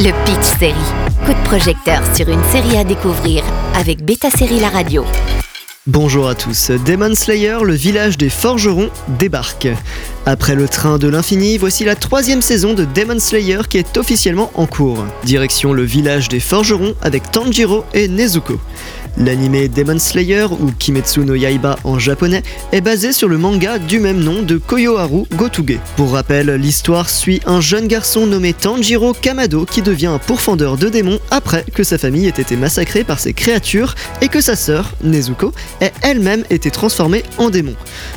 Le Pitch Série. Coup de projecteur sur une série à découvrir avec Beta Série La Radio. Bonjour à tous, Demon Slayer, le village des forgerons, débarque. Après le train de l'infini, voici la troisième saison de Demon Slayer qui est officiellement en cours. Direction le village des forgerons avec Tanjiro et Nezuko. L'anime Demon Slayer, ou Kimetsu no Yaiba en japonais, est basé sur le manga du même nom de Koyoharu Gotuge. Pour rappel, l'histoire suit un jeune garçon nommé Tanjiro Kamado qui devient un pourfendeur de démons après que sa famille ait été massacrée par ces créatures et que sa sœur, Nezuko, ait elle-même été transformée en démon.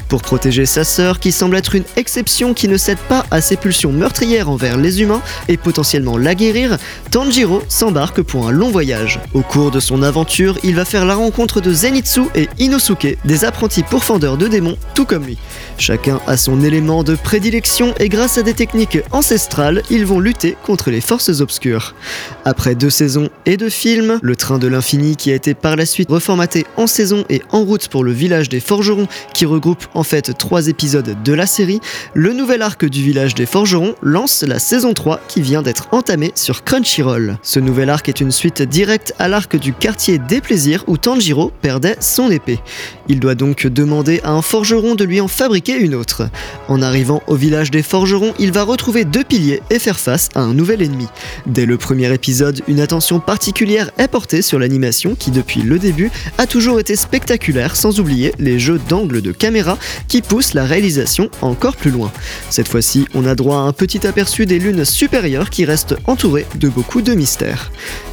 Pour protéger sa sœur, qui semble être une exception qui ne cède pas à ses pulsions meurtrières envers les humains et potentiellement la guérir, Tanjiro s'embarque pour un long voyage. Au cours de son aventure, il va faire la rencontre de Zenitsu et Inosuke, des apprentis pourfendeurs de démons, tout comme lui. Chacun a son élément de prédilection et grâce à des techniques ancestrales, ils vont lutter contre les forces obscures. Après deux saisons et deux films, Le Train de l'Infini qui a été par la suite reformaté en saison et en route pour le village des forgerons qui regroupe en fait trois épisodes de la série, le nouvel arc du village des forgerons lance la saison 3 qui vient d'être entamée sur Crunchyroll. Ce nouvel arc est une suite directe à l'arc du quartier des plaisirs où Tanjiro perdait son épée. Il doit donc demander à un forgeron de lui en fabriquer une autre. En arrivant au village des forgerons, il va retrouver deux piliers et faire face à un nouvel ennemi. Dès le premier épisode, une attention particulière est portée sur l'animation qui depuis le début a toujours été spectaculaire sans oublier les jeux d'angle de caméra qui poussent la réalisation encore plus loin. Cette fois-ci, on a droit à un petit aperçu des lunes supérieures qui restent entourées de beaucoup de mystères.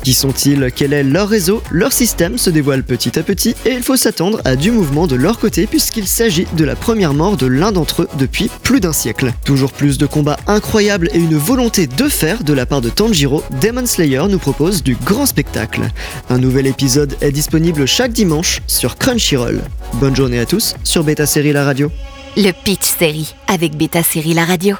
Qui sont-ils Quel est leur réseau Leur système se dévoile petit à petit et il faut s'attendre à du mouvement de leur côté puisqu'il s'agit de la première mort de l'un d'entre eux depuis plus d'un siècle. Toujours plus de combats incroyables et une volonté de faire de la part de Tanjiro, Demon Slayer nous propose du grand spectacle. Un nouvel épisode est disponible chaque dimanche sur Crunchyroll. Bonne journée à tous sur Beta Série La Radio. Le Pitch Série avec Beta Série La Radio.